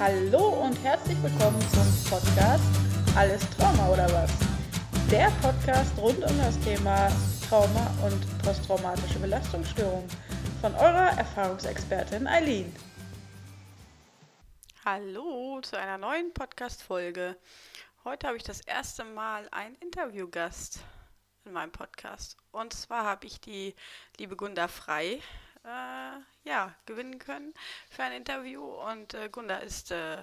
Hallo und herzlich willkommen zum Podcast Alles Trauma oder was? Der Podcast rund um das Thema Trauma und posttraumatische Belastungsstörung von eurer Erfahrungsexpertin Eileen. Hallo zu einer neuen Podcast-Folge. Heute habe ich das erste Mal einen Interviewgast in meinem Podcast. Und zwar habe ich die liebe Gunda Frei äh, ja, gewinnen können für ein Interview. Und äh, Gunda ist äh,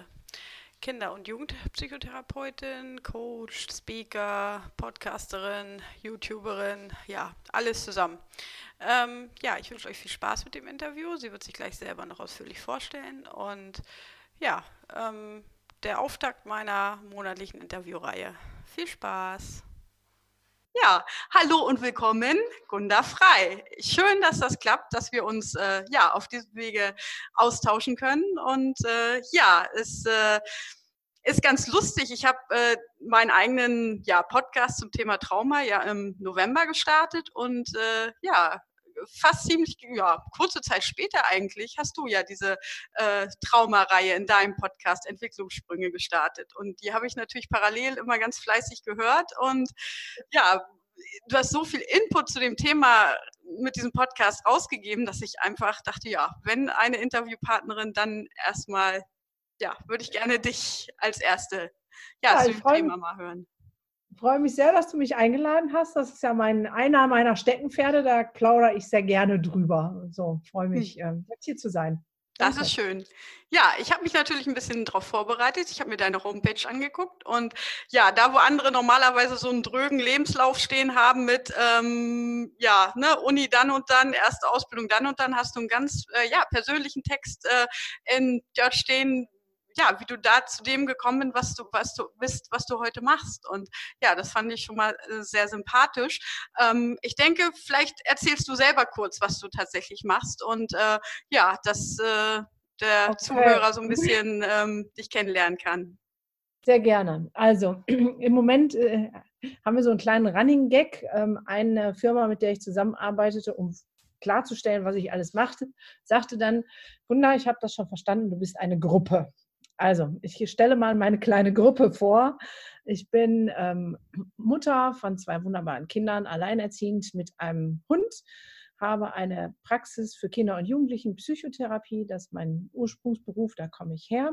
Kinder- und Jugendpsychotherapeutin, Coach, Speaker, Podcasterin, YouTuberin, ja, alles zusammen. Ähm, ja, ich wünsche euch viel Spaß mit dem Interview. Sie wird sich gleich selber noch ausführlich vorstellen. Und ja, ähm, der Auftakt meiner monatlichen Interviewreihe. Viel Spaß! Ja, hallo und willkommen, Gunda Frei. Schön, dass das klappt, dass wir uns äh, ja auf diesem Wege austauschen können. Und äh, ja, es äh, ist ganz lustig. Ich habe äh, meinen eigenen ja, Podcast zum Thema Trauma ja im November gestartet und äh, ja, fast ziemlich, ja, kurze Zeit später eigentlich, hast du ja diese äh, Traumareihe in deinem Podcast Entwicklungssprünge gestartet. Und die habe ich natürlich parallel immer ganz fleißig gehört. Und ja, du hast so viel Input zu dem Thema mit diesem Podcast rausgegeben, dass ich einfach dachte, ja, wenn eine Interviewpartnerin, dann erstmal, ja, würde ich gerne dich als erste ja, ja zu dem Thema mal hören freue mich sehr, dass du mich eingeladen hast. Das ist ja mein, einer meiner Steckenpferde, da plaudere ich sehr gerne drüber. So, freue hm. mich, hm. jetzt hier zu sein. Das ist schön. Ja, ich habe mich natürlich ein bisschen darauf vorbereitet. Ich habe mir deine Homepage angeguckt und ja, da wo andere normalerweise so einen drögen Lebenslauf stehen haben mit ähm, ja, ne, Uni dann und dann, erste Ausbildung dann und dann, hast du einen ganz äh, ja, persönlichen Text äh, in dort stehen, ja, wie du da zu dem gekommen bist, was du, was du bist, was du heute machst. Und ja, das fand ich schon mal äh, sehr sympathisch. Ähm, ich denke, vielleicht erzählst du selber kurz, was du tatsächlich machst und äh, ja, dass äh, der okay. Zuhörer so ein bisschen ähm, dich kennenlernen kann. Sehr gerne. Also im Moment äh, haben wir so einen kleinen Running Gag. Ähm, eine Firma, mit der ich zusammenarbeitete, um klarzustellen, was ich alles machte, sagte dann, Wunder, ich habe das schon verstanden, du bist eine Gruppe. Also, ich stelle mal meine kleine Gruppe vor. Ich bin ähm, Mutter von zwei wunderbaren Kindern, alleinerziehend mit einem Hund, habe eine Praxis für Kinder und Jugendlichen Psychotherapie, das ist mein Ursprungsberuf, da komme ich her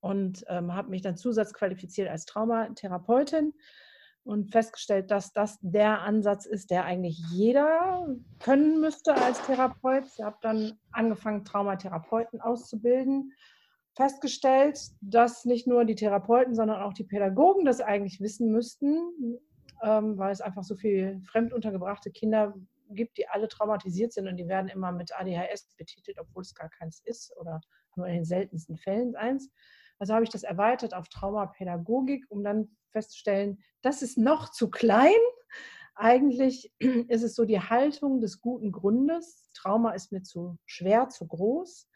und ähm, habe mich dann zusatzqualifiziert als Traumatherapeutin und festgestellt, dass das der Ansatz ist, der eigentlich jeder können müsste als Therapeut. Ich habe dann angefangen, Traumatherapeuten auszubilden festgestellt, dass nicht nur die Therapeuten, sondern auch die Pädagogen das eigentlich wissen müssten, ähm, weil es einfach so viele fremd untergebrachte Kinder gibt, die alle traumatisiert sind und die werden immer mit ADHS betitelt, obwohl es gar keins ist oder nur in den seltensten Fällen eins. Also habe ich das erweitert auf Traumapädagogik, um dann festzustellen, das ist noch zu klein. Eigentlich ist es so die Haltung des guten Grundes. Trauma ist mir zu schwer, zu groß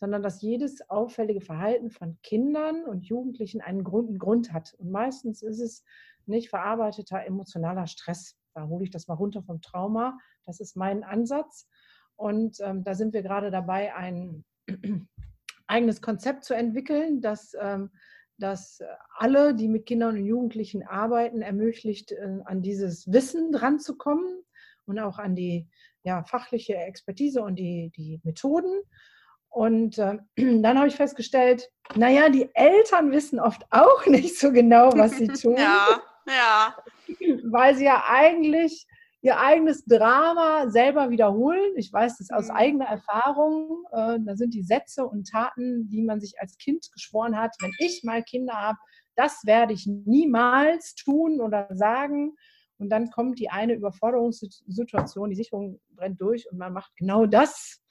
sondern dass jedes auffällige Verhalten von Kindern und Jugendlichen einen Grund, einen Grund hat. Und meistens ist es nicht verarbeiteter emotionaler Stress. Da hole ich das mal runter vom Trauma. Das ist mein Ansatz. Und ähm, da sind wir gerade dabei, ein eigenes Konzept zu entwickeln, das, ähm, das alle, die mit Kindern und Jugendlichen arbeiten, ermöglicht, äh, an dieses Wissen dranzukommen und auch an die ja, fachliche Expertise und die, die Methoden. Und äh, dann habe ich festgestellt, naja, die Eltern wissen oft auch nicht so genau, was sie tun. ja, ja. Weil sie ja eigentlich ihr eigenes Drama selber wiederholen. Ich weiß das aus mhm. eigener Erfahrung. Äh, da sind die Sätze und Taten, die man sich als Kind geschworen hat, wenn ich mal Kinder habe, das werde ich niemals tun oder sagen. Und dann kommt die eine Überforderungssituation, die Sicherung brennt durch und man macht genau das,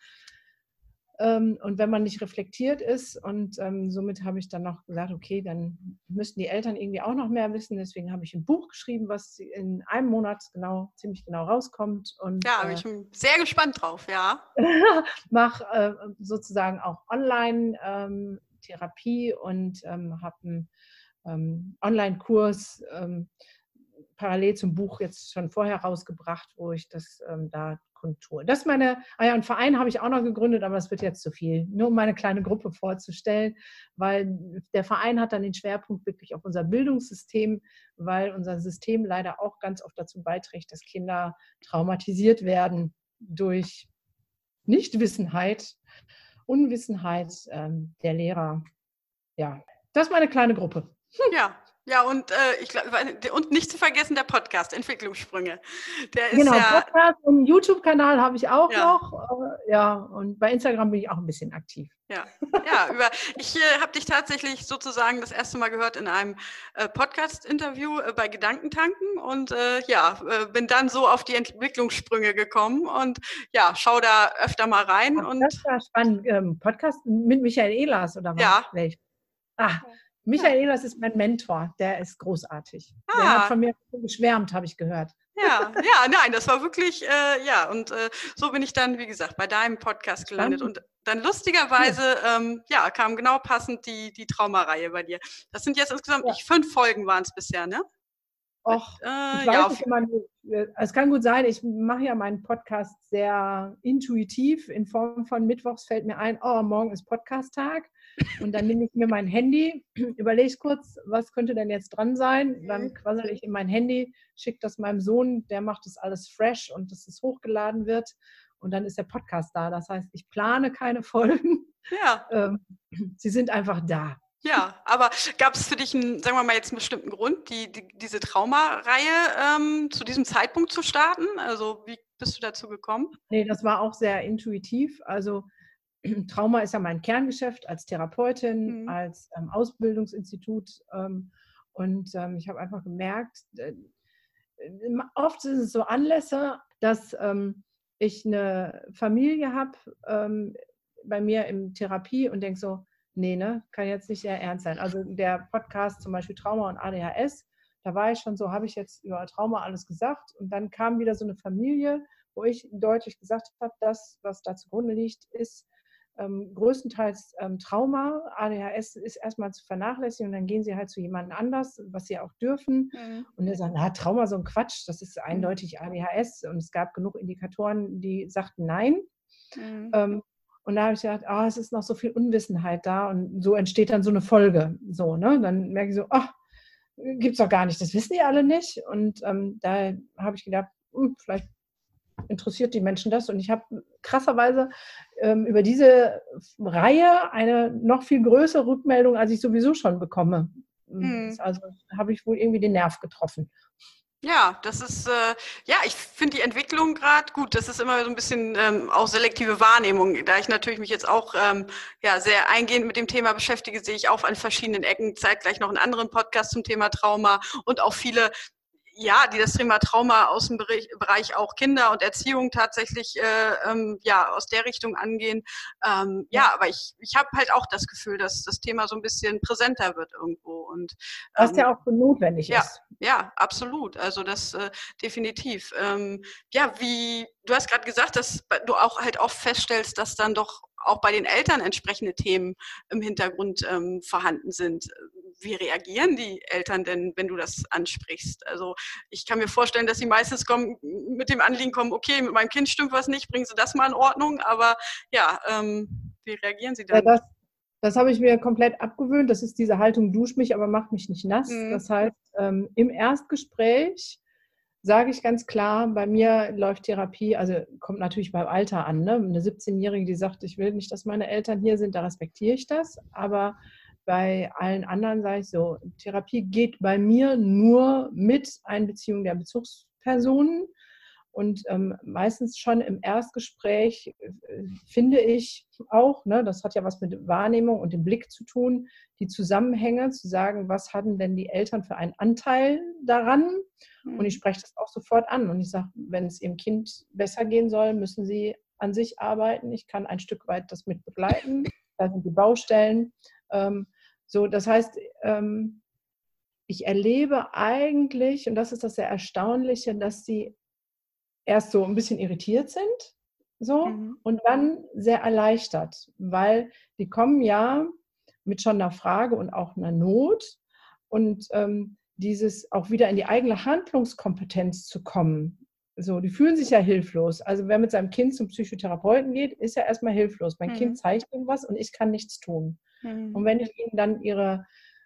und wenn man nicht reflektiert ist und ähm, somit habe ich dann noch gesagt, okay, dann müssten die Eltern irgendwie auch noch mehr wissen. Deswegen habe ich ein Buch geschrieben, was in einem Monat genau, ziemlich genau rauskommt. Und, ja, äh, ich bin sehr gespannt drauf, ja. mache äh, sozusagen auch Online-Therapie ähm, und ähm, habe einen ähm, Online-Kurs ähm, parallel zum Buch jetzt schon vorher rausgebracht, wo ich das ähm, da kundtue. Das ist meine, ah ja, einen Verein habe ich auch noch gegründet, aber das wird jetzt zu viel, nur um meine kleine Gruppe vorzustellen, weil der Verein hat dann den Schwerpunkt wirklich auf unser Bildungssystem, weil unser System leider auch ganz oft dazu beiträgt, dass Kinder traumatisiert werden durch Nichtwissenheit, Unwissenheit ähm, der Lehrer. Ja, das ist meine kleine Gruppe. Ja, ja, und äh, ich glaube, und nicht zu vergessen der Podcast, Entwicklungssprünge. Der ist genau, ja, Podcast und YouTube-Kanal habe ich auch ja. noch. Äh, ja, und bei Instagram bin ich auch ein bisschen aktiv. Ja, ja über, ich äh, habe dich tatsächlich sozusagen das erste Mal gehört in einem äh, Podcast-Interview äh, bei Gedankentanken und äh, ja, bin dann so auf die Entwicklungssprünge gekommen und ja, schau da öfter mal rein. Ach, und das war spannend. Ähm, Podcast mit Michael Ehlers oder was? Ja. Welch? Ah, Michael Ehlers ist mein Mentor, der ist großartig. Ah. Der hat von mir geschwärmt, habe ich gehört. Ja, ja, nein, das war wirklich, äh, ja, und äh, so bin ich dann, wie gesagt, bei deinem Podcast gelandet. Und dann lustigerweise, ja, ähm, ja kam genau passend die, die Traumareihe bei dir. Das sind jetzt insgesamt ja. fünf Folgen waren es bisher, ne? Och, äh, ich weiß ja, nicht immer, äh, es kann gut sein, ich mache ja meinen Podcast sehr intuitiv in Form von Mittwochs fällt mir ein, oh, morgen ist Podcast-Tag. Und dann nehme ich mir mein Handy, überlege kurz, was könnte denn jetzt dran sein. Dann mhm. quassel ich in mein Handy, schicke das meinem Sohn, der macht das alles fresh und dass es hochgeladen wird. Und dann ist der Podcast da. Das heißt, ich plane keine Folgen. Ja. Ähm, sie sind einfach da. Ja, aber gab es für dich einen, sagen wir mal jetzt einen bestimmten Grund, die, die diese Traumareihe ähm, zu diesem Zeitpunkt zu starten? Also wie bist du dazu gekommen? Nee, das war auch sehr intuitiv. Also Trauma ist ja mein Kerngeschäft als Therapeutin, mhm. als ähm, Ausbildungsinstitut. Ähm, und ähm, ich habe einfach gemerkt, äh, oft sind es so Anlässe, dass ähm, ich eine Familie habe ähm, bei mir in Therapie und denke so, nee, ne, kann jetzt nicht sehr ernst sein. Also der Podcast zum Beispiel Trauma und ADHS, da war ich schon so, habe ich jetzt über Trauma alles gesagt. Und dann kam wieder so eine Familie, wo ich deutlich gesagt habe, das, was da zugrunde liegt, ist ähm, größtenteils ähm, Trauma. ADHS ist erstmal zu vernachlässigen und dann gehen sie halt zu jemandem anders, was sie auch dürfen. Mhm. Und er sagt, na, Trauma, so ein Quatsch, das ist mhm. eindeutig ADHS. Und es gab genug Indikatoren, die sagten nein. Mhm. Ähm, und da habe ich gedacht, oh, es ist noch so viel Unwissenheit da und so entsteht dann so eine Folge. So, ne? Dann merke ich so, ach, oh, gibt es doch gar nicht, das wissen die alle nicht. Und ähm, da habe ich gedacht, hm, vielleicht interessiert die Menschen das. Und ich habe krasserweise ähm, über diese Reihe eine noch viel größere Rückmeldung, als ich sowieso schon bekomme. Mhm. Also habe ich wohl irgendwie den Nerv getroffen. Ja, das ist, äh, ja, ich finde die Entwicklung gerade gut. Das ist immer so ein bisschen ähm, auch selektive Wahrnehmung. Da ich natürlich mich jetzt auch ähm, ja, sehr eingehend mit dem Thema beschäftige, sehe ich auch an verschiedenen Ecken zeitgleich noch einen anderen Podcast zum Thema Trauma und auch viele ja, die das Thema Trauma aus dem Bereich auch Kinder und Erziehung tatsächlich äh, ähm, ja aus der Richtung angehen. Ähm, ja, aber ich, ich habe halt auch das Gefühl, dass das Thema so ein bisschen präsenter wird irgendwo und ähm, was ja auch notwendig ja, ist. Ja, absolut. Also das äh, definitiv. Ähm, ja, wie du hast gerade gesagt, dass du auch halt oft feststellst, dass dann doch auch bei den Eltern entsprechende Themen im Hintergrund ähm, vorhanden sind wie reagieren die Eltern denn, wenn du das ansprichst? Also ich kann mir vorstellen, dass sie meistens kommen, mit dem Anliegen kommen, okay, mit meinem Kind stimmt was nicht, bringen Sie das mal in Ordnung. Aber ja, ähm, wie reagieren sie dann? Ja, das, das habe ich mir komplett abgewöhnt. Das ist diese Haltung, dusch mich, aber mach mich nicht nass. Mhm. Das heißt, ähm, im Erstgespräch sage ich ganz klar, bei mir läuft Therapie, also kommt natürlich beim Alter an. Ne? Eine 17-Jährige, die sagt, ich will nicht, dass meine Eltern hier sind, da respektiere ich das. Aber bei allen anderen sage ich so, Therapie geht bei mir nur mit Einbeziehung der Bezugspersonen. Und ähm, meistens schon im Erstgespräch äh, finde ich auch, ne, das hat ja was mit Wahrnehmung und dem Blick zu tun, die Zusammenhänge zu sagen, was hatten denn die Eltern für einen Anteil daran? Und ich mhm. spreche das auch sofort an. Und ich sage, wenn es ihrem Kind besser gehen soll, müssen sie an sich arbeiten. Ich kann ein Stück weit das mit begleiten. Da sind die Baustellen. Ähm, so, das heißt, ähm, ich erlebe eigentlich, und das ist das sehr Erstaunliche, dass sie erst so ein bisschen irritiert sind, so, mhm. und dann sehr erleichtert, weil die kommen ja mit schon einer Frage und auch einer Not und ähm, dieses auch wieder in die eigene Handlungskompetenz zu kommen. So, die fühlen sich ja hilflos. Also wer mit seinem Kind zum Psychotherapeuten geht, ist ja erstmal hilflos. Mein mhm. Kind zeigt ihm was und ich kann nichts tun. Mhm. Und wenn ich ihnen dann ihre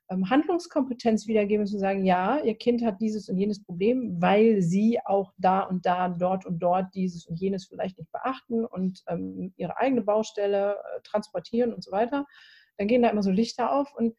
Handlungskompetenz wiedergebe, zu sagen, ja, ihr Kind hat dieses und jenes Problem, weil sie auch da und da, dort und dort dieses und jenes vielleicht nicht beachten und ähm, ihre eigene Baustelle äh, transportieren und so weiter, dann gehen da immer so Lichter auf und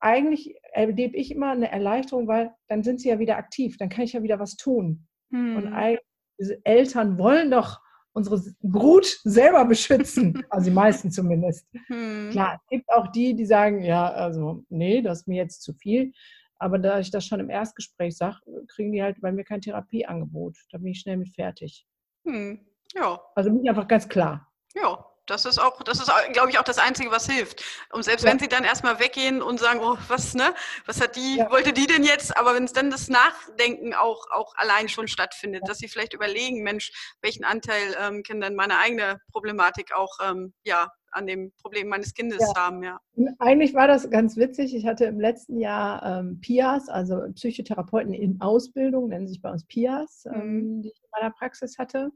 eigentlich erlebe ich immer eine Erleichterung, weil dann sind sie ja wieder aktiv, dann kann ich ja wieder was tun. Hm. Und diese Eltern wollen doch unsere Brut selber beschützen, also die meisten zumindest. Hm. Klar, es gibt auch die, die sagen, ja, also nee, das ist mir jetzt zu viel. Aber da ich das schon im Erstgespräch sage, kriegen die halt bei mir kein Therapieangebot. Da bin ich schnell mit fertig. Hm. Ja. Also bin ich einfach ganz klar. Ja, das ist auch, das ist, glaube ich, auch das Einzige, was hilft. Und selbst ja. wenn sie dann erstmal weggehen und sagen, oh, was, ne, was hat die, ja. wollte die denn jetzt? Aber wenn es dann das Nachdenken auch, auch allein schon stattfindet, ja. dass sie vielleicht überlegen, Mensch, welchen Anteil ähm, kann dann meine eigene Problematik auch, ähm, ja, an dem Problem meines Kindes haben, ja. Eigentlich war das ganz witzig. Ich hatte im letzten Jahr ähm, PIAs, also Psychotherapeuten in Ausbildung, nennen sich bei uns PIAs, mhm. ähm, die ich in meiner Praxis hatte.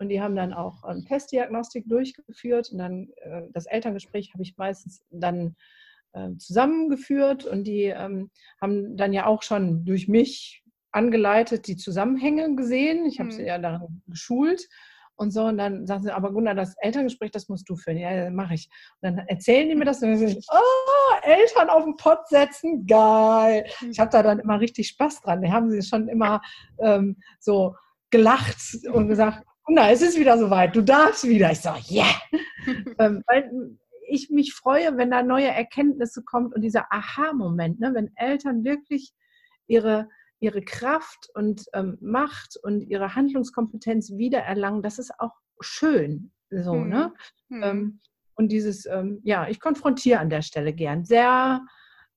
Und die haben dann auch ähm, Testdiagnostik durchgeführt. Und dann äh, das Elterngespräch habe ich meistens dann äh, zusammengeführt. Und die ähm, haben dann ja auch schon durch mich angeleitet die Zusammenhänge gesehen. Ich habe mhm. sie ja daran geschult. Und so, und dann sagen sie, aber Gunnar, das Elterngespräch, das musst du führen. Ja, mache ich. Und dann erzählen die mir das und dann sagen, oh, Eltern auf den Pott setzen, geil. Ich habe da dann immer richtig Spaß dran. Da haben sie schon immer ähm, so gelacht und gesagt, na, es ist wieder soweit, du darfst wieder. Ich sage, yeah. ähm, weil ich mich freue, wenn da neue Erkenntnisse kommt und dieser Aha-Moment, ne, wenn Eltern wirklich ihre, ihre Kraft und ähm, Macht und ihre Handlungskompetenz wiedererlangen, das ist auch schön. So, hm. ne? Hm. Ähm, und dieses, ähm, ja, ich konfrontiere an der Stelle gern. Sehr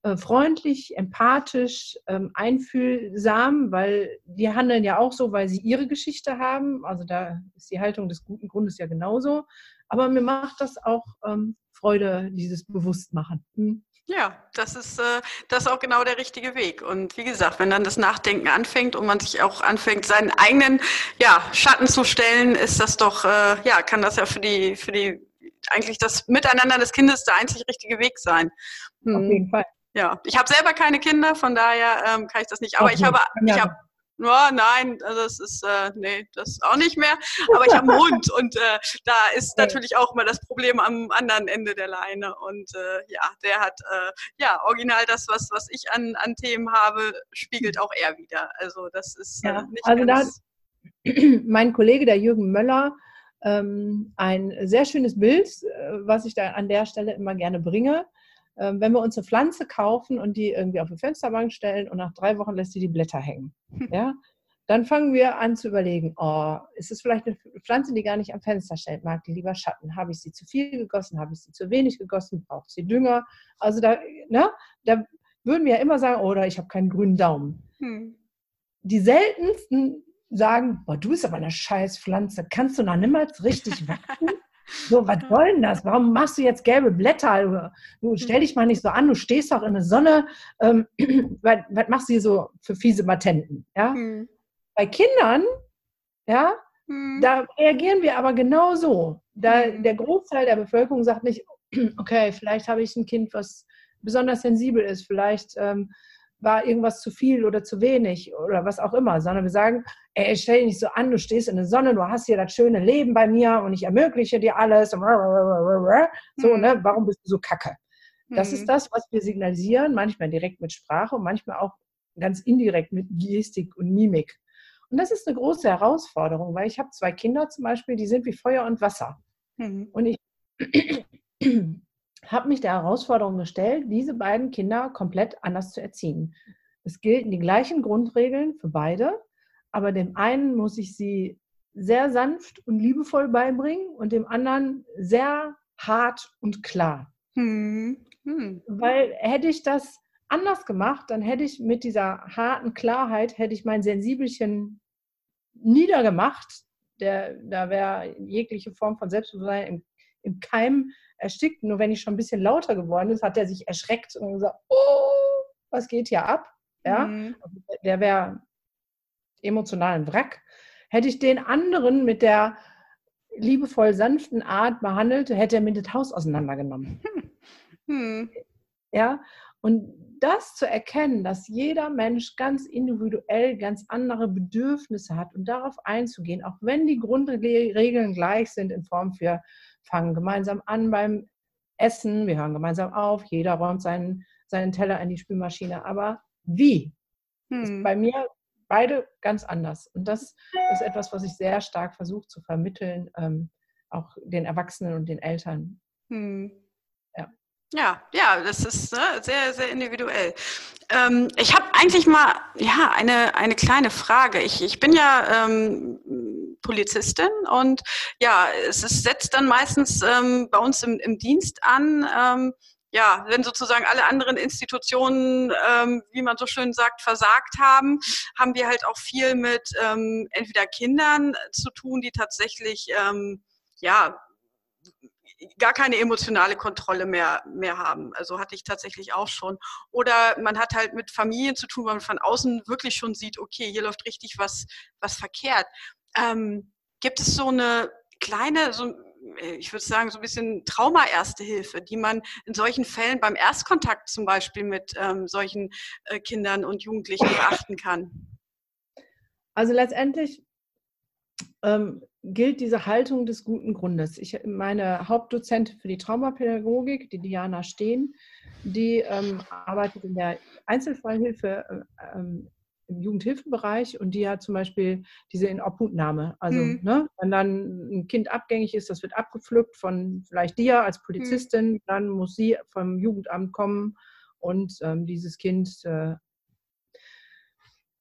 äh, freundlich, empathisch, ähm, einfühlsam, weil die handeln ja auch so, weil sie ihre Geschichte haben. Also da ist die Haltung des guten Grundes ja genauso. Aber mir macht das auch ähm, Freude, dieses Bewusstmachen. Hm? Ja, das ist, äh, das ist auch genau der richtige Weg. Und wie gesagt, wenn dann das Nachdenken anfängt und man sich auch anfängt, seinen eigenen ja, Schatten zu stellen, ist das doch, äh, ja, kann das ja für die, für die eigentlich das Miteinander des Kindes der einzig richtige Weg sein. Hm. Auf jeden Fall. Ja, ich habe selber keine Kinder, von daher ähm, kann ich das nicht. Aber ich habe, ich habe, no, nein, also das ist, äh, nee, das auch nicht mehr. Aber ich habe einen Hund und äh, da ist natürlich auch mal das Problem am anderen Ende der Leine. Und äh, ja, der hat äh, ja original das, was was ich an an Themen habe, spiegelt auch er wieder. Also das ist äh, ja, nicht also ganz. Da mein Kollege, der Jürgen Möller, ähm, ein sehr schönes Bild, äh, was ich da an der Stelle immer gerne bringe. Ähm, wenn wir uns eine Pflanze kaufen und die irgendwie auf die Fensterbank stellen und nach drei Wochen lässt sie die Blätter hängen, ja, dann fangen wir an zu überlegen, oh, ist es vielleicht eine Pflanze, die gar nicht am Fenster steht, mag die lieber Schatten? Habe ich sie zu viel gegossen? Habe ich sie zu wenig gegossen? Braucht sie Dünger? Also da, ne, da würden wir ja immer sagen, oder ich habe keinen grünen Daumen. Hm. Die seltensten sagen, boah, du bist aber eine scheiß Pflanze, kannst du noch niemals richtig wachsen? So, was soll denn das? Warum machst du jetzt gelbe Blätter? Du stell dich mal nicht so an, du stehst doch in der Sonne. Ähm, was, was, machst du hier so für fiese Matenten? Ja? Hm. Bei Kindern, ja, hm. da reagieren wir aber genau so. Da, hm. Der Großteil der Bevölkerung sagt nicht, okay, vielleicht habe ich ein Kind, was besonders sensibel ist, vielleicht ähm, war irgendwas zu viel oder zu wenig oder was auch immer, sondern wir sagen, ey, stell dich nicht so an, du stehst in der Sonne, du hast hier das schöne Leben bei mir und ich ermögliche dir alles. So, mhm. ne? Warum bist du so kacke? Das mhm. ist das, was wir signalisieren, manchmal direkt mit Sprache und manchmal auch ganz indirekt mit Gestik und Mimik. Und das ist eine große Herausforderung, weil ich habe zwei Kinder zum Beispiel, die sind wie Feuer und Wasser. Mhm. Und ich habe mich der Herausforderung gestellt, diese beiden Kinder komplett anders zu erziehen. Es gelten die gleichen Grundregeln für beide, aber dem einen muss ich sie sehr sanft und liebevoll beibringen und dem anderen sehr hart und klar. Hm. Hm. Weil hätte ich das anders gemacht, dann hätte ich mit dieser harten Klarheit, hätte ich mein Sensibelchen niedergemacht. Der, da wäre jegliche Form von Selbstbewusstsein im, im Keim erstickt. Nur wenn ich schon ein bisschen lauter geworden ist, hat er sich erschreckt und gesagt, oh, was geht hier ab? ja, Mhm. der wäre emotional ein Wrack. Hätte ich den anderen mit der liebevoll sanften Art behandelt, hätte er mir das Haus auseinandergenommen. Mhm. Ja, und das zu erkennen, dass jeder Mensch ganz individuell ganz andere Bedürfnisse hat und darauf einzugehen, auch wenn die Grundregeln gleich sind in Form für fangen gemeinsam an beim Essen, wir hören gemeinsam auf, jeder räumt seinen, seinen Teller in die Spülmaschine, aber wie? Mhm. bei mir beide ganz anders. Und das ist etwas, was ich sehr stark versuche zu vermitteln, ähm, auch den Erwachsenen und den Eltern. Hm. Ja. Ja, das ist ne, sehr, sehr individuell. Ähm, ich habe eigentlich mal ja eine, eine kleine Frage. Ich, ich bin ja ähm, Polizistin und ja, es ist, setzt dann meistens ähm, bei uns im, im Dienst an. Ähm, ja, wenn sozusagen alle anderen Institutionen, ähm, wie man so schön sagt, versagt haben, haben wir halt auch viel mit ähm, entweder Kindern zu tun, die tatsächlich ähm, ja gar keine emotionale Kontrolle mehr, mehr haben. Also hatte ich tatsächlich auch schon. Oder man hat halt mit Familien zu tun, weil man von außen wirklich schon sieht, okay, hier läuft richtig was, was verkehrt. Ähm, gibt es so eine kleine, so, ich würde sagen, so ein bisschen Trauma-Erste Hilfe, die man in solchen Fällen beim Erstkontakt zum Beispiel mit ähm, solchen äh, Kindern und Jugendlichen beachten kann? Also letztendlich ähm, gilt diese Haltung des guten Grundes. Ich, meine Hauptdozentin für die Traumapädagogik, die Diana Steen, die ähm, arbeitet in der Einzelfallhilfe äh, ähm, im Jugendhilfebereich und die hat zum Beispiel diese Inobhutnahme. Also Mhm. ne, wenn dann ein Kind abgängig ist, das wird abgepflückt von vielleicht dir als Polizistin, dann muss sie vom Jugendamt kommen und ähm, dieses Kind äh,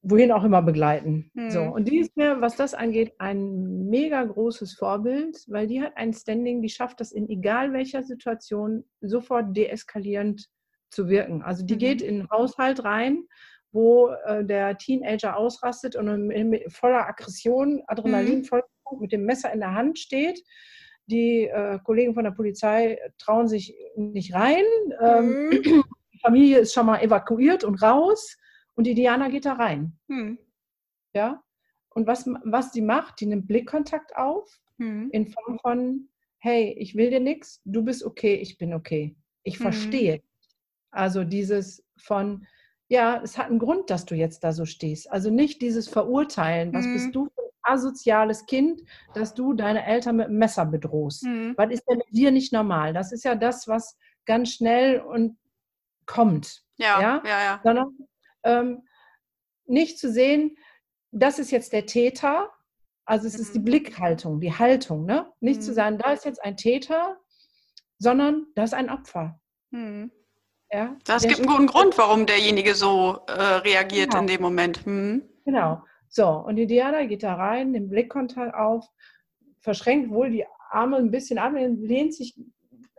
wohin auch immer begleiten. So, Mhm. und die ist mir, was das angeht, ein mega großes Vorbild, weil die hat ein Standing, die schafft das in egal welcher Situation sofort deeskalierend zu wirken. Also die Mhm. geht in einen Haushalt rein, wo äh, der Teenager ausrastet und mit, mit voller Aggression, Adrenalin Mhm. voll mit dem Messer in der Hand steht. Die äh, Kollegen von der Polizei trauen sich nicht rein. Ähm, Mhm. die Familie ist schon mal evakuiert und raus und die Diana geht da rein. Hm. Ja? Und was, was die macht, die nimmt Blickkontakt auf Hm. in Form von, hey, ich will dir nichts, du bist okay, ich bin okay. Ich Mhm. verstehe. Also dieses von, ja, es hat einen Grund, dass du jetzt da so stehst. Also nicht dieses Verurteilen, was bist du für ein asoziales Kind, dass du deine Eltern mit dem Messer bedrohst. Hm. Was ist denn mit dir nicht normal? Das ist ja das, was ganz schnell und kommt Ja, Ja? ja, ja. sondern ähm, nicht zu sehen, das ist jetzt der Täter, also es ist die Mhm. Blickhaltung, die Haltung, ne? Nicht zu Mhm. sagen, da ist jetzt ein Täter, sondern da ist ein Opfer. Hm. Ja? Das Der gibt einen guten Grund, warum derjenige so äh, reagiert Genau. in dem Moment. Hm. Genau. So, und die Diana geht da rein, nimmt Blickkontakt auf, verschränkt wohl die Arme ein bisschen an, lehnt sich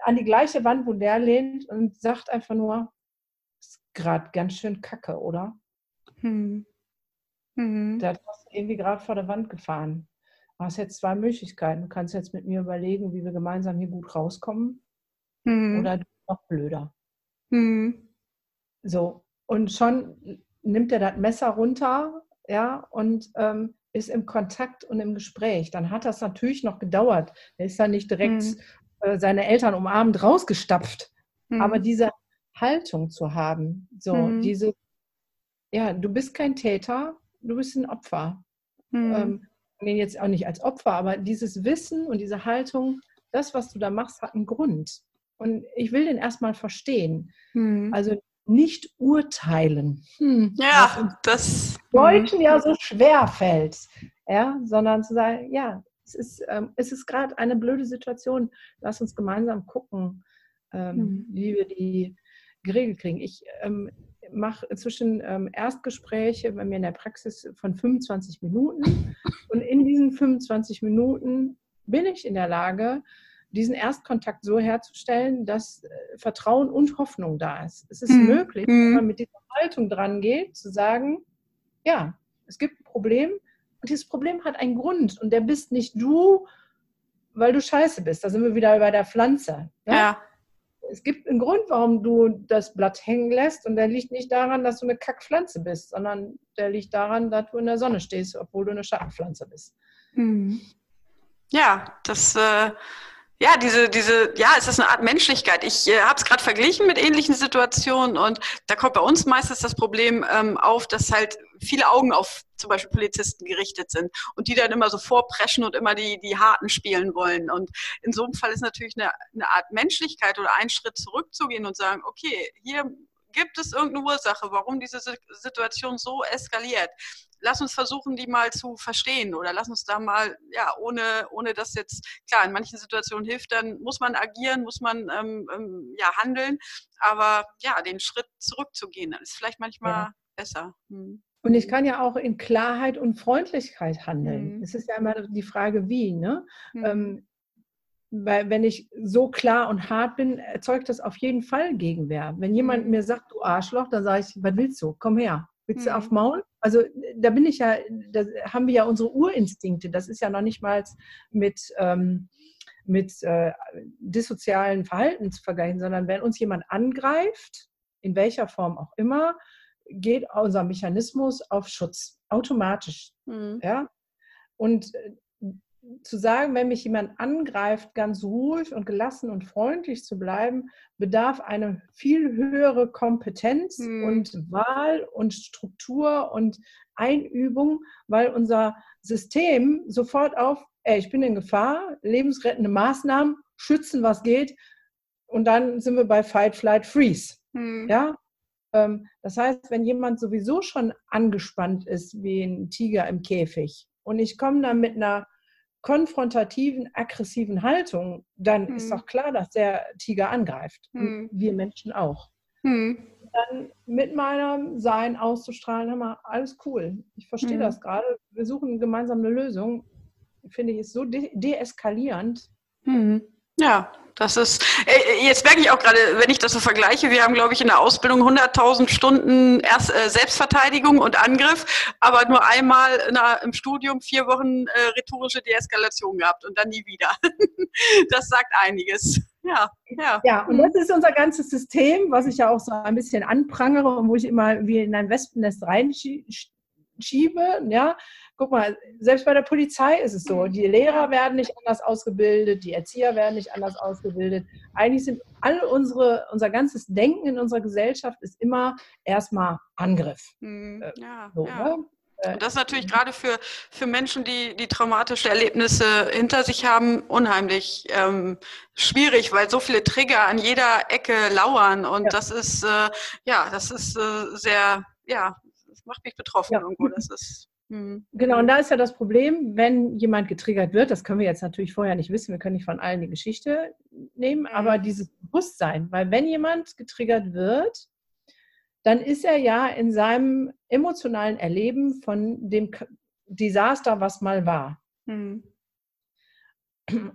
an die gleiche Wand, wo der lehnt und sagt einfach nur, gerade ganz schön kacke, oder? Hm. Hm. Da hast du irgendwie gerade vor der Wand gefahren. Du hast jetzt zwei Möglichkeiten. Du kannst jetzt mit mir überlegen, wie wir gemeinsam hier gut rauskommen Hm. oder noch blöder. Hm. So, und schon nimmt er das Messer runter, ja, und ähm, ist im Kontakt und im Gespräch. Dann hat das natürlich noch gedauert. Er ist dann nicht direkt Mhm. äh, seine Eltern umarmend rausgestapft. Hm. Aber diese Haltung zu haben, so, Mhm. diese, ja, du bist kein Täter, du bist ein Opfer. Hm. ähm, jetzt auch nicht als Opfer, aber dieses Wissen und diese Haltung, das, was du da machst, hat einen Grund. Und ich will den erstmal verstehen. Hm. Also nicht urteilen. Hm, ja, das. Deutschen ja so schwer fällt. Ja, sondern zu sagen, ja, es ist, ähm, es ist gerade eine blöde Situation. Lass uns gemeinsam gucken, ähm, Mhm. wie wir die geregelt kriegen. Ich ähm, mache inzwischen ähm, Erstgespräche bei mir in der Praxis von 25 Minuten. Und in diesen 25 Minuten bin ich in der Lage, diesen Erstkontakt so herzustellen, dass äh, Vertrauen und Hoffnung da ist. Es ist Mhm. möglich, Mhm. wenn man mit dieser Haltung dran geht, zu sagen, ja, es gibt ein Problem und dieses Problem hat einen Grund und der bist nicht du, weil du scheiße bist. Da sind wir wieder bei der Pflanze. Ne? Ja. Es gibt einen Grund, warum du das Blatt hängen lässt und der liegt nicht daran, dass du eine Kackpflanze bist, sondern der liegt daran, dass du in der Sonne stehst, obwohl du eine Schattenpflanze bist. Mhm. Ja, das äh, ja, diese, diese, ja, es ist eine Art Menschlichkeit. Ich äh, habe es gerade verglichen mit ähnlichen Situationen und da kommt bei uns meistens das Problem ähm, auf, dass halt viele Augen auf zum Beispiel Polizisten gerichtet sind und die dann immer so vorpreschen und immer die, die Harten spielen wollen. Und in so einem Fall ist natürlich eine, eine Art Menschlichkeit oder einen Schritt zurückzugehen und sagen, okay, hier gibt es irgendeine Ursache, warum diese Situation so eskaliert? Lass uns versuchen, die mal zu verstehen oder lass uns da mal, ja, ohne, ohne das jetzt, klar, in manchen Situationen hilft, dann muss man agieren, muss man ähm, ähm, ja handeln, aber ja, den Schritt zurückzugehen, dann ist vielleicht manchmal ja. besser. Hm. Und ich kann ja auch in Klarheit und Freundlichkeit handeln. Mhm. Es ist ja immer die Frage, wie. Ne? Mhm. Ähm, weil wenn ich so klar und hart bin, erzeugt das auf jeden Fall Gegenwehr. Wenn jemand mhm. mir sagt, du Arschloch, dann sage ich, was willst du? Komm her. Willst du mhm. auf Maul? Also da bin ich ja, da haben wir ja unsere Urinstinkte. Das ist ja noch nicht mal mit, ähm, mit äh, dissozialen Verhalten zu vergleichen, sondern wenn uns jemand angreift, in welcher Form auch immer, geht unser Mechanismus auf Schutz automatisch. Mhm. Ja? Und äh, zu sagen, wenn mich jemand angreift, ganz ruhig und gelassen und freundlich zu bleiben, bedarf eine viel höhere Kompetenz hm. und Wahl und Struktur und Einübung, weil unser System sofort auf, ey, ich bin in Gefahr, lebensrettende Maßnahmen, schützen, was geht, und dann sind wir bei Fight, Flight, Freeze. Hm. Ja, das heißt, wenn jemand sowieso schon angespannt ist wie ein Tiger im Käfig und ich komme dann mit einer konfrontativen, aggressiven Haltung, dann hm. ist doch klar, dass der Tiger angreift. Hm. wir Menschen auch. Hm. Dann mit meinem Sein auszustrahlen, hör mal, alles cool. Ich verstehe hm. das gerade. Wir suchen gemeinsam eine Lösung. Finde ich, ist so de deeskalierend. Hm. Ja, das ist, äh, jetzt merke ich auch gerade, wenn ich das so vergleiche, wir haben, glaube ich, in der Ausbildung 100.000 Stunden erst, äh, Selbstverteidigung und Angriff, aber nur einmal der, im Studium vier Wochen äh, rhetorische Deeskalation gehabt und dann nie wieder. das sagt einiges. Ja, ja. Ja, und das ist unser ganzes System, was ich ja auch so ein bisschen anprangere und wo ich immer wie in ein Wespennest reinschiebe, ja, guck mal, selbst bei der Polizei ist es so, die Lehrer werden nicht anders ausgebildet, die Erzieher werden nicht anders ausgebildet. Eigentlich sind alle unsere, unser ganzes Denken in unserer Gesellschaft ist immer erstmal Angriff. Mhm. Ja, so, ja. Ne? Und das ist natürlich gerade für, für Menschen, die, die traumatische Erlebnisse hinter sich haben, unheimlich ähm, schwierig, weil so viele Trigger an jeder Ecke lauern. Und ja. das ist, äh, ja, das ist äh, sehr, ja, macht mich betroffen ja. irgendwo. Das ist Mhm. Genau, und da ist ja das Problem, wenn jemand getriggert wird, das können wir jetzt natürlich vorher nicht wissen, wir können nicht von allen die Geschichte nehmen, mhm. aber dieses Bewusstsein, weil wenn jemand getriggert wird, dann ist er ja in seinem emotionalen Erleben von dem Desaster, was mal war. Mhm.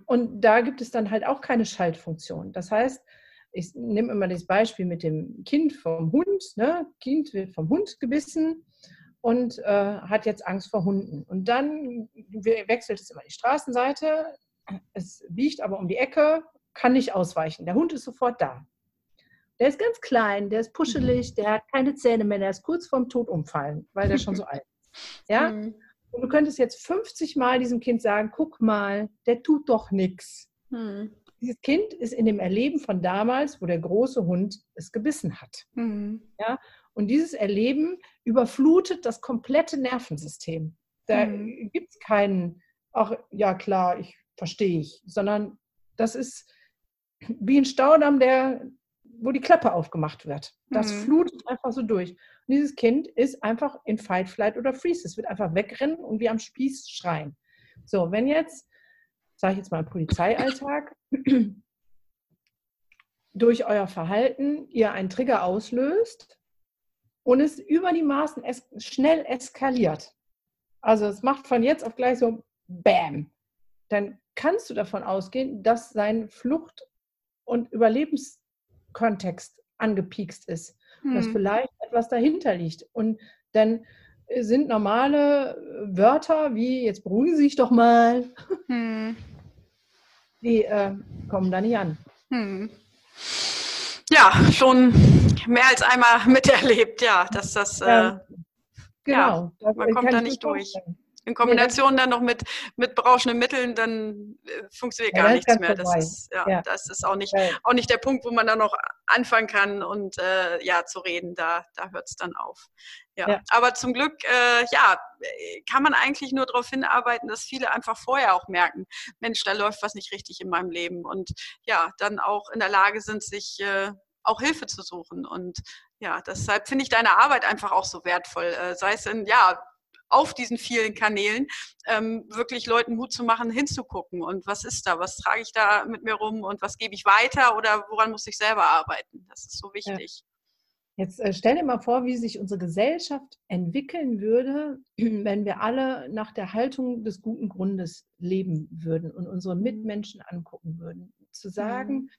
Und da gibt es dann halt auch keine Schaltfunktion. Das heißt, ich nehme immer das Beispiel mit dem Kind vom Hund. Ne? Kind wird vom Hund gebissen und äh, hat jetzt Angst vor Hunden. Und dann wechselt es immer die Straßenseite, es biegt aber um die Ecke, kann nicht ausweichen. Der Hund ist sofort da. Der ist ganz klein, der ist puschelig, der hat keine Zähne mehr, der ist kurz vorm Tod umfallen, weil der schon so alt ist. Ja? Mhm. Und du könntest jetzt 50 Mal diesem Kind sagen, guck mal, der tut doch nichts. Mhm. Dieses Kind ist in dem Erleben von damals, wo der große Hund es gebissen hat. Mhm. Ja? Und dieses Erleben überflutet das komplette Nervensystem. Da mhm. gibt es keinen, ach ja klar, ich verstehe ich, sondern das ist wie ein Staudamm, der, wo die Klappe aufgemacht wird. Das mhm. flutet einfach so durch. Und dieses Kind ist einfach in Fight, Flight oder Freeze. Es wird einfach wegrennen und wie am Spieß schreien. So, wenn jetzt, sage ich jetzt mal Polizeialltag, durch euer Verhalten ihr einen Trigger auslöst, und es über die Maßen es schnell eskaliert. Also es macht von jetzt auf gleich so Bam. Dann kannst du davon ausgehen, dass sein Flucht- und Überlebenskontext angepiekst ist. Hm. Dass vielleicht etwas dahinter liegt. Und dann sind normale Wörter wie jetzt beruhigen Sie sich doch mal, hm. die äh, kommen da nicht an. Hm. ja, schon mehr als einmal miterlebt, ja, dass das, ja, äh, genau. Ja, man kommt da nicht durch. In Kombination dann noch mit, mit berauschenden Mitteln, dann äh, funktioniert ja, gar nichts mehr. Das ist, ja, ja, das ist auch nicht, auch nicht der Punkt, wo man dann noch anfangen kann und äh, ja, zu reden. Da, da hört es dann auf. Ja. ja. Aber zum Glück, äh, ja, kann man eigentlich nur darauf hinarbeiten, dass viele einfach vorher auch merken, Mensch, da läuft was nicht richtig in meinem Leben und ja, dann auch in der Lage sind, sich äh, auch Hilfe zu suchen. Und ja, deshalb finde ich deine Arbeit einfach auch so wertvoll. Äh, sei es in, ja, auf diesen vielen Kanälen ähm, wirklich Leuten Mut zu machen, hinzugucken und was ist da, was trage ich da mit mir rum und was gebe ich weiter oder woran muss ich selber arbeiten. Das ist so wichtig. Ja. Jetzt äh, stell dir mal vor, wie sich unsere Gesellschaft entwickeln würde, wenn wir alle nach der Haltung des guten Grundes leben würden und unsere mhm. Mitmenschen angucken würden. Zu sagen, mhm.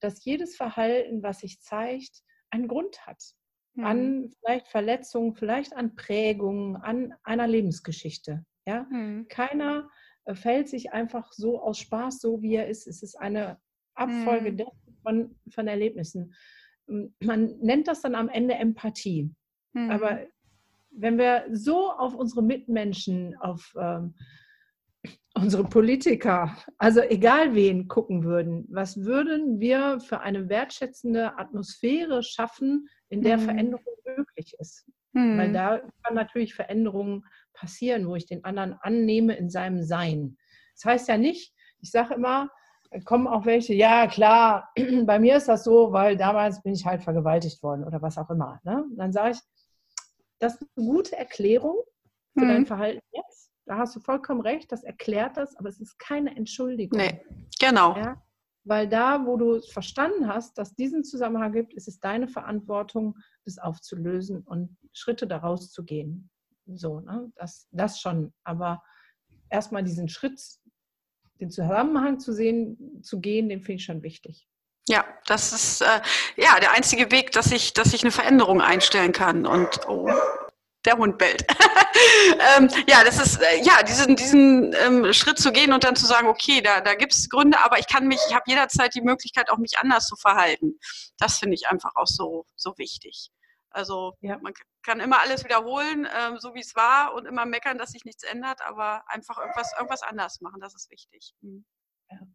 dass jedes Verhalten, was sich zeigt, einen Grund hat mhm. an vielleicht Verletzungen, vielleicht an Prägungen, an einer Lebensgeschichte. Ja? Mhm. Keiner äh, fällt sich einfach so aus Spaß, so wie er ist. Es ist eine Abfolge mhm. von, von Erlebnissen. Man nennt das dann am Ende Empathie. Aber mhm. wenn wir so auf unsere Mitmenschen, auf ähm, unsere Politiker, also egal wen gucken würden, was würden wir für eine wertschätzende Atmosphäre schaffen, in der mhm. Veränderung möglich ist? Mhm. Weil da kann natürlich Veränderungen passieren, wo ich den anderen annehme in seinem Sein. Das heißt ja nicht, ich sage immer, kommen auch welche, ja klar, bei mir ist das so, weil damals bin ich halt vergewaltigt worden oder was auch immer. Ne? dann sage ich, das ist eine gute Erklärung für mhm. dein Verhalten jetzt da hast du vollkommen recht, das erklärt das, aber es ist keine Entschuldigung. Nee, genau. Ja? Weil da, wo du verstanden hast, dass es diesen Zusammenhang gibt, ist es deine Verantwortung, das aufzulösen und Schritte daraus zu gehen. So, ne? das, das schon. Aber erstmal diesen Schritt, den Zusammenhang zu sehen, zu gehen, den finde ich schon wichtig. Ja, das ist äh, ja der einzige Weg, dass ich, dass ich eine Veränderung einstellen kann. Und oh, der Hund bellt. ähm, ja, das ist, äh, ja, diesen, diesen ähm, Schritt zu gehen und dann zu sagen, okay, da, da gibt es Gründe, aber ich kann mich, ich habe jederzeit die Möglichkeit, auch mich anders zu verhalten. Das finde ich einfach auch so, so wichtig. Also ja. man kann immer alles wiederholen, ähm, so wie es war und immer meckern, dass sich nichts ändert, aber einfach irgendwas, irgendwas anders machen, das ist wichtig. Mhm.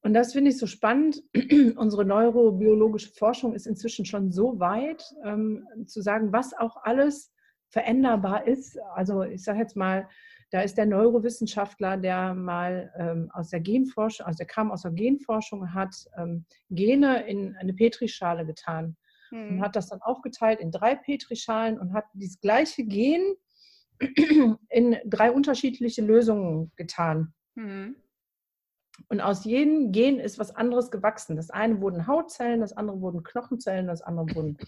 Und das finde ich so spannend. Unsere neurobiologische Forschung ist inzwischen schon so weit, ähm, zu sagen, was auch alles veränderbar ist. Also ich sage jetzt mal, da ist der Neurowissenschaftler, der mal ähm, aus der Genforschung, also der kam aus der Genforschung, hat ähm, Gene in eine Petrischale getan hm. und hat das dann aufgeteilt in drei Petrischalen und hat dieses gleiche Gen in drei unterschiedliche Lösungen getan. Hm. Und aus jedem Gen ist was anderes gewachsen. Das eine wurden Hautzellen, das andere wurden Knochenzellen, das andere wurden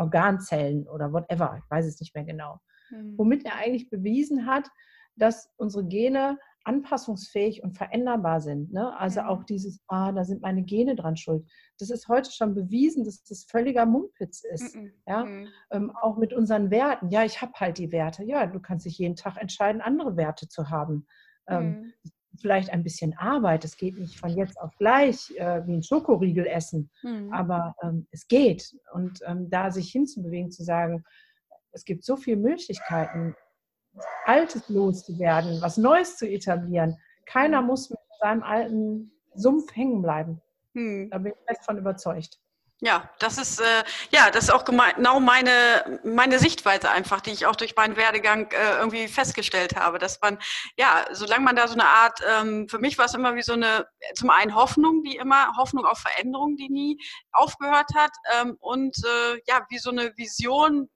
Organzellen oder whatever, ich weiß es nicht mehr genau. Mhm. Womit er eigentlich bewiesen hat, dass unsere Gene anpassungsfähig und veränderbar sind. Ne? Also mhm. auch dieses, ah, da sind meine Gene dran schuld. Das ist heute schon bewiesen, dass das völliger Mumpitz ist. Mhm. Ja? Mhm. Ähm, auch mit unseren Werten. Ja, ich habe halt die Werte. Ja, du kannst dich jeden Tag entscheiden, andere Werte zu haben. Ähm, mhm vielleicht ein bisschen Arbeit. Es geht nicht von jetzt auf gleich äh, wie ein Schokoriegel essen, mhm. aber ähm, es geht. Und ähm, da sich hinzubewegen, zu sagen, es gibt so viele Möglichkeiten, Altes loszuwerden, was Neues zu etablieren. Keiner mhm. muss mit seinem alten Sumpf hängen bleiben. Mhm. Da bin ich fest von überzeugt. Ja, das ist äh, ja das ist auch genau meine meine Sichtweise einfach, die ich auch durch meinen Werdegang äh, irgendwie festgestellt habe, dass man ja, solange man da so eine Art, ähm, für mich war es immer wie so eine zum einen Hoffnung, die immer Hoffnung auf Veränderung, die nie aufgehört hat ähm, und äh, ja wie so eine Vision,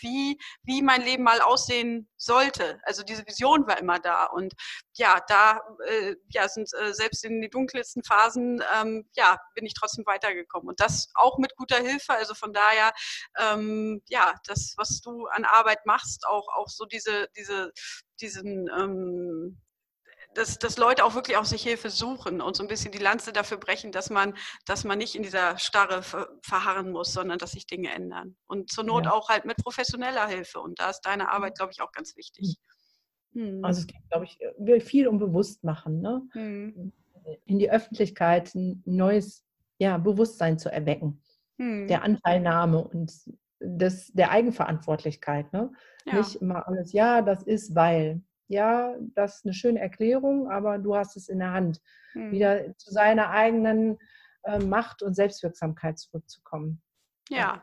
wie, wie mein Leben mal aussehen sollte. Also diese Vision war immer da. Und ja, da äh, ja, sind äh, selbst in den dunkelsten Phasen, ähm, ja, bin ich trotzdem weitergekommen. Und das auch mit guter Hilfe. Also von daher, ähm, ja, das, was du an Arbeit machst, auch, auch so diese, diese, diesen, ähm, dass, dass Leute auch wirklich auf sich Hilfe suchen und so ein bisschen die Lanze dafür brechen, dass man, dass man nicht in dieser Starre verharren muss, sondern dass sich Dinge ändern. Und zur Not ja. auch halt mit professioneller Hilfe. Und da ist deine Arbeit, glaube ich, auch ganz wichtig. Hm. Also es geht, glaube ich, viel um Bewusstmachen, ne? Hm. in die Öffentlichkeit ein neues ja, Bewusstsein zu erwecken. hm. der Anteilnahme und des, der Eigenverantwortlichkeit. Ne? Ja. Nicht immer alles, ja, das ist weil. Ja, das ist eine schöne Erklärung, aber du hast es in der Hand, hm. wieder zu seiner eigenen äh, Macht und Selbstwirksamkeit zurückzukommen. Ja,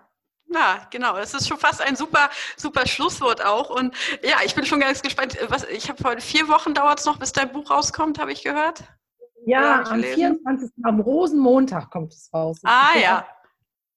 ja, genau. Das ist schon fast ein super, super Schlusswort auch. Und ja, ich bin schon ganz gespannt. Was, ich habe heute vier Wochen dauert es noch, bis dein Buch rauskommt, habe ich gehört. Ja, am 24. am Rosenmontag kommt es raus. Das ah ja.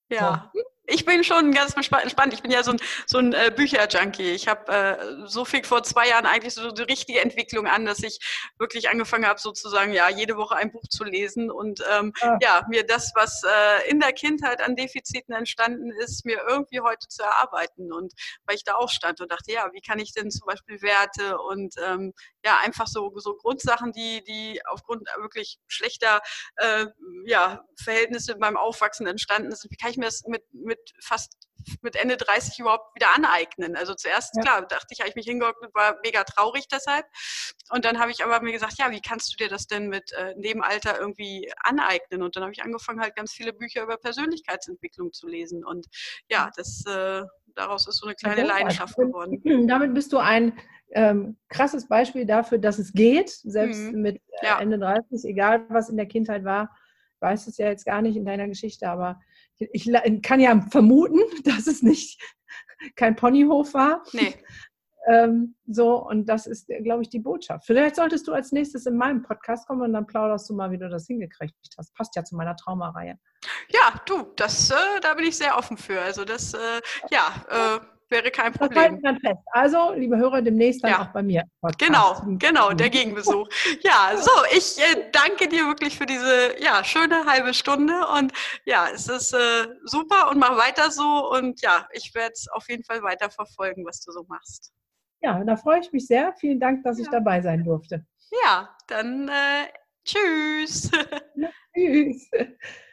Ja. So ich bin schon ganz entspannt. Ich bin ja so ein, so ein äh, Bücher-Junkie. Ich habe äh, so viel vor zwei Jahren eigentlich so die richtige Entwicklung an, dass ich wirklich angefangen habe, sozusagen ja jede Woche ein Buch zu lesen und ähm, ja. ja. mir das, was äh, in der Kindheit an Defiziten entstanden ist, mir irgendwie heute zu erarbeiten. Und weil ich da auch stand und dachte, ja, wie kann ich denn zum Beispiel Werte und ähm, ja einfach so so Grundsachen, die die aufgrund wirklich schlechter äh, ja Verhältnisse beim Aufwachsen entstanden sind, wie kann ich mir das mit mit mit fast mit Ende 30 überhaupt wieder aneignen. Also zuerst, ja. klar, dachte ich, habe ich mich hingehockt und war mega traurig deshalb. Und dann habe ich aber mir gesagt, ja, wie kannst du dir das denn mit äh, Nebenalter irgendwie aneignen? Und dann habe ich angefangen, halt ganz viele Bücher über Persönlichkeitsentwicklung zu lesen. Und ja, das äh, daraus ist so eine kleine Leidenschaft geworden. Damit bist du ein ähm, krasses Beispiel dafür, dass es geht, selbst mhm. mit äh, ja. Ende 30, egal was in der Kindheit war. Ich weiß es ja jetzt gar nicht in deiner Geschichte, aber ich kann ja vermuten, dass es nicht kein Ponyhof war. Nee. Ähm, so, und das ist, glaube ich, die Botschaft. Vielleicht solltest du als nächstes in meinem Podcast kommen und dann plauderst du mal, wie du das hingekriegt hast. Passt ja zu meiner Traumareihe. Ja, du, das, äh, da bin ich sehr offen für. Also das, äh, ja, äh, wäre kein Problem. Das fest. Also, liebe Hörer, demnächst dann ja. auch bei mir. Podcast. Genau, genau, der Gegenbesuch. ja, so, ich äh, danke dir wirklich für diese ja, schöne halbe Stunde und ja, es ist äh, super und mach weiter so und ja, ich werde es auf jeden Fall weiter verfolgen, was du so machst. Ja, da freue ich mich sehr. Vielen Dank, dass ja. ich dabei sein durfte. Ja, dann äh, tschüss. tschüss.